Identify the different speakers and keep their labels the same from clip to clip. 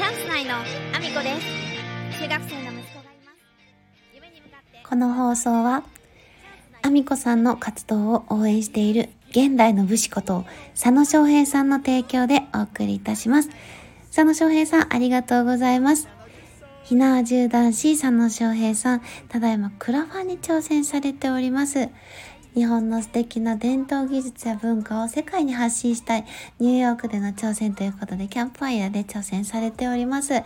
Speaker 1: チャンス内のアミコです中学生の息子がいます夢に向かって
Speaker 2: この放送は、アミコさんの活動を応援している現代の武士こと佐野翔平さんの提供でお送りいたします。佐野翔平さん、ありがとうございます。ひなわ銃男子佐野翔平さん、ただいまクラファンに挑戦されております。日本の素敵な伝統技術や文化を世界に発信したいニューヨークでの挑戦ということでキャンプファイヤーで挑戦されております。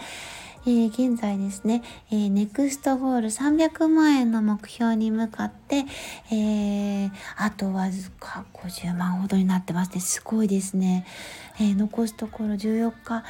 Speaker 2: えー現在ですね、えーネクストゴール300万円の目標に向かって、えーあとわずか50万ほどになってますね。すごいですね。えー残すところ14日、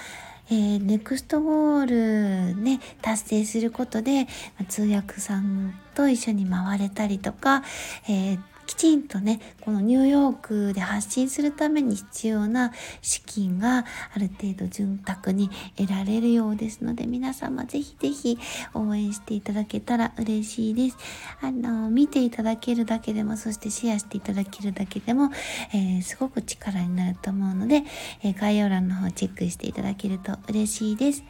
Speaker 2: えーネクストゴールね、達成することで、通訳さんと一緒に回れたりとか、えーきちんとね、このニューヨークで発信するために必要な資金がある程度潤沢に得られるようですので、皆様ぜひぜひ応援していただけたら嬉しいです。あの、見ていただけるだけでも、そしてシェアしていただけるだけでも、えーすごく力になると思うので、えー概要欄の方チェックしていただけると嬉しいです。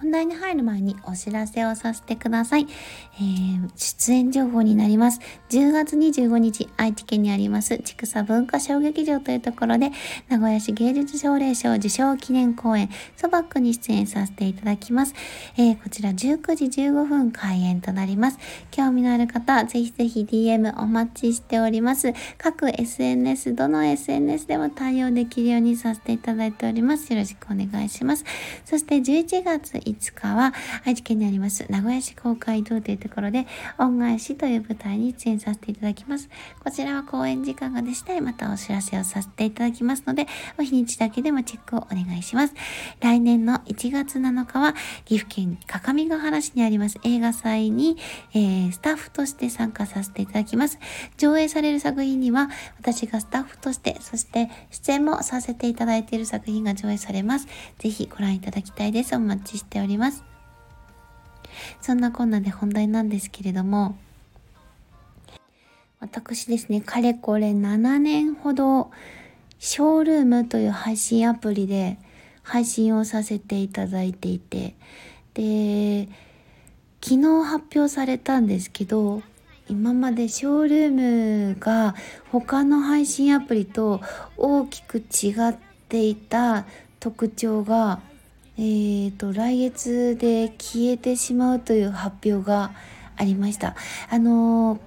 Speaker 2: 本題に入る前にお知らせをさせてください。えー出演情報になります。10月25日、愛知県にあります、千草文化小劇場というところで、名古屋市芸術奨励賞受賞記念公演、ソバックに出演させていただきます。えーこちら19時15分開演となります。興味のある方、ぜひぜひ DM お待ちしております。各 SNS、どの SNS でも対応できるようにさせていただいております。よろしくお願いします。そして11月5日は愛知県にあります名古屋市公会堂というところで恩返しという舞台に出演させていただきます。こちらは公演時間がでしたらまたお知らせをさせていただきますので、お日にちだけでもチェックをお願いします。来年の1月7日は岐阜県各務原市にあります映画祭に、えースタッフとして参加させていただきます。上映される作品には私がスタッフとして、そして出演もさせていただいている作品が上映されます。ぜひご覧いただきたいです。お待ちしてております。そんなこんなで本題なんですけれども、私ですね、かれこれ7年ほど、ショールームという配信アプリで配信をさせていただいていて、で、昨日発表されたんですけど、今までショールームが他の配信アプリと大きく違っていた特徴が、えー、と来月で消えてしまうという発表がありました。あの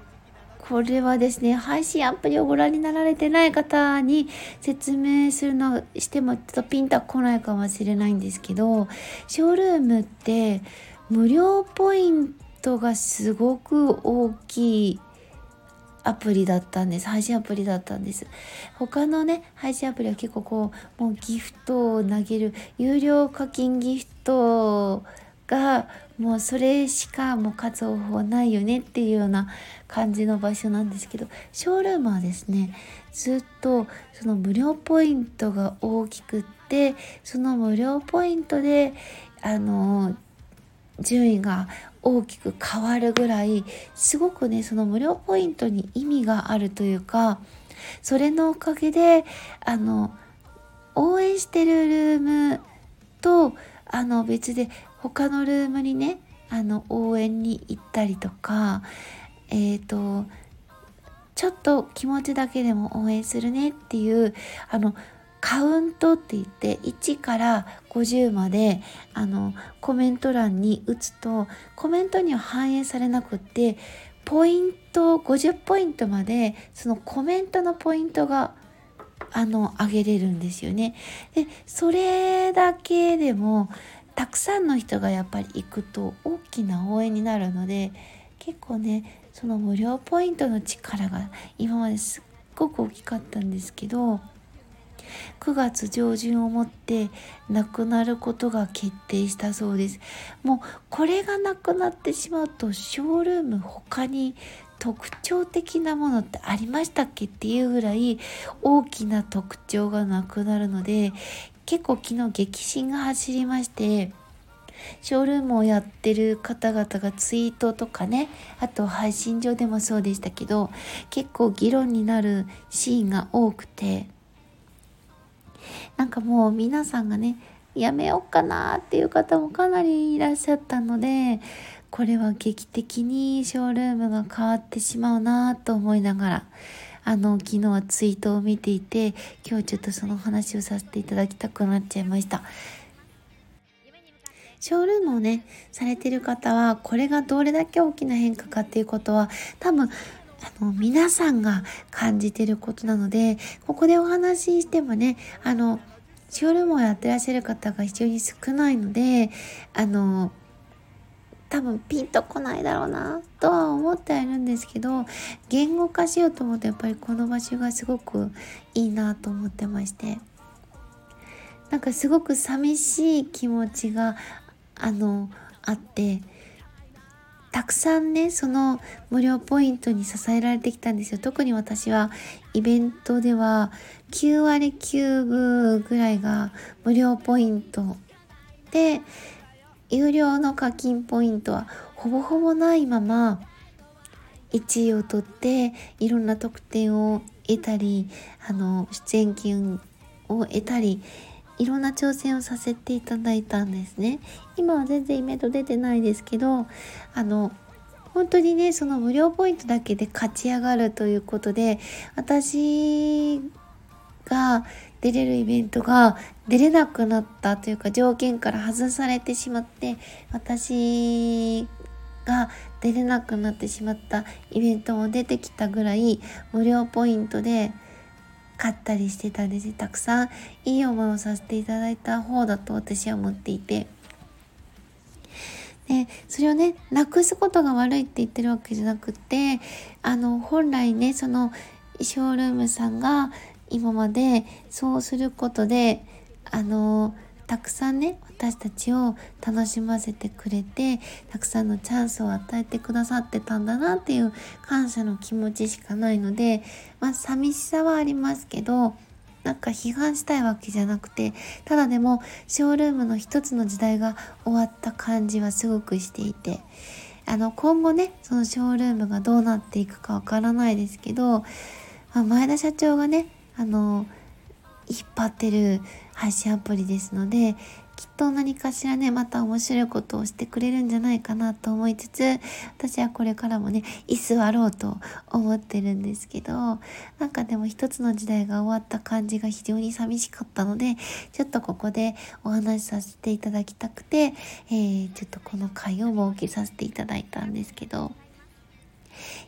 Speaker 2: これはですね、配信アプリをご覧になられてない方に説明するのしてもちょっとピンとこないかもしれないんですけど、ショールームって無料ポイントがすごく大きいアプリだったんです。配信アプリだったんです。他のね配信アプリは結構こうもうギフトを投げる有料課金ギフトがもうそれしかもう活用法ないよねっていうような感じの場所なんですけどショールームはですねずっとその無料ポイントが大きくってその無料ポイントであの順位が大きく変わるぐらいすごくねその無料ポイントに意味があるというかそれのおかげであの応援してるルームとあの別で他のルームにねあの応援に行ったりとかえっ、とちょっと気持ちだけでも応援するねっていうあのカウントって言って1から50まであのコメント欄に打つとコメントには反映されなくってポイント50ポイントまでそのコメントのポイントがあの上げれるんですよね。でそれだけでもたくさんの人がやっぱり行くと大きな応援になるので結構ねその無料ポイントの力が今まですっごく大きかったんですけど9月上旬をもってなくなることが決定したそうです。もうこれがなくなってしまうとショールーム他に特徴的なものってありましたっけっていうぐらい大きな特徴がなくなるので結構昨日激震が走りましてショールームをやってる方々がツイートとかねあと配信上でもそうでしたけど結構議論になるシーンが多くて。なんかもう皆さんがねやめようかなっていう方もかなりいらっしゃったのでこれは劇的にショールームが変わってしまうなと思いながらあの昨日はツイートを見ていて今日ちょっとその話をさせていただきたくなっちゃいました。ショールームをねされてる方はこれがどれだけ大きな変化かっていうことは多分あの皆さんが感じてることなのでここでお話ししてもねあのショールームをやってらっしゃる方が非常に少ないのであの多分ピンとこないだろうなとは思ってはいるんですけど言語化しようと思うとやっぱりこの場所がすごくいいなと思ってまして。なんかすごく寂しい気持ちがあのあってたくさんねその無料ポイントに支えられてきたんですよ。特に私はイベントでは9割9分ぐらいが無料ポイントで有料の課金ポイントはほぼほぼないまま1位を取っていろんな特典を得たりあの出演金を得たりいろんな挑戦をさせていただいたんですね。今は全然イベント出てないですけどあの本当にねその無料ポイントだけで勝ち上がるということで私が出れるイベントが出れなくなったというか条件から外されてしまって私が出れなくなってしまったイベントも出てきたぐらい無料ポイントで買ったりしてたんです。たくさんいい思いをさせていただいた方だと私は思っていて。でそれをねなくすことが悪いって言ってるわけじゃなくてあの本来ねそのショールームさんが今までそうすることであのたくさんね私たちを楽しませてくれてたくさんのチャンスを与えてくださってたんだなっていう感謝の気持ちしかないのでまあ寂しさはありますけどなんか批判したいわけじゃなくてただでもショールームの一つの時代が終わった感じはすごくしていてあの今後ねそのショールームがどうなっていくかわからないですけど、まあ、前田社長がねあの引っ張ってる配信アプリですのできっと何かしらねまた面白いことをしてくれるんじゃないかなと思いつつ私はこれからもね居座ろうと思ってるんですけどなんかでも一つの時代が終わった感じが非常に寂しかったのでちょっとここでお話しさせていただきたくて、えー、ちょっとこの回を設けさせていただいたんですけど。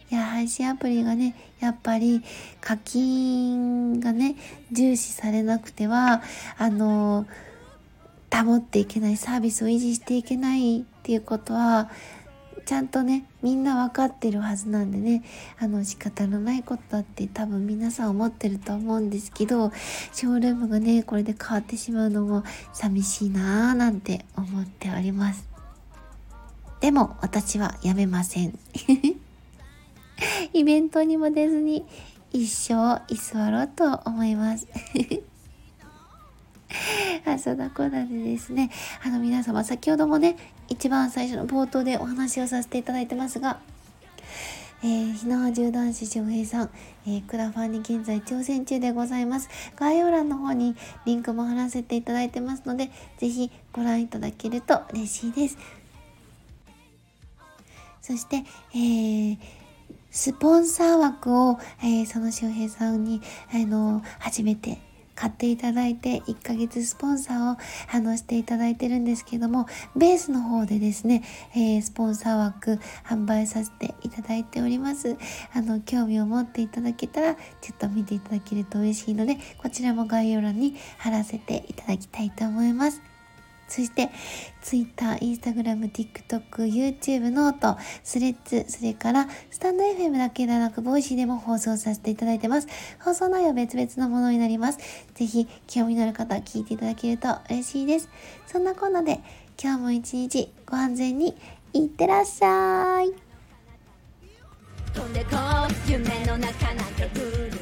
Speaker 2: いや配信アプリがねやっぱり課金がね重視されなくてはあの保っていけないサービスを維持していけないっていうことはちゃんとねみんな分かってるはずなんでねあの仕方のないことだって多分皆さん思ってると思うんですけどショールームがねこれで変わってしまうのも寂しいなーなんて思っております。でも私はやめません。イベントにも出ずに一生居座ろうと思います あそんなこんなでですねあの皆様先ほどもね一番最初の冒頭でお話をさせていただいてますがえー、日縄縦男子翔平さん、えー、クラファンに現在挑戦中でございます。概要欄の方にリンクも貼らせていただいてますので、ぜひご覧いただけると嬉しいです。そして、えー、スポンサー枠を、えー、その周平さんに、あの、初めて買っていただいて1ヶ月スポンサーをあのしていただいてるんですけどもベースの方でですね、えー、スポンサー枠販売させていただいております。あの興味を持っていただけたらちょっと見ていただけると嬉しいのでこちらも概要欄に貼らせていただきたいと思います。そして Twitter、Instagram、TikTok、YouTube、 note、Threads、それからスタンド FM だけではなく、 Voicy でも放送させていただいてます。放送内容は別々のものになります。ぜひ、興味のある方、聞いていただけると嬉しいです。そんなこんなで、今日も一日ご安全にいってらっしゃい。飛んでこ夢の中なんて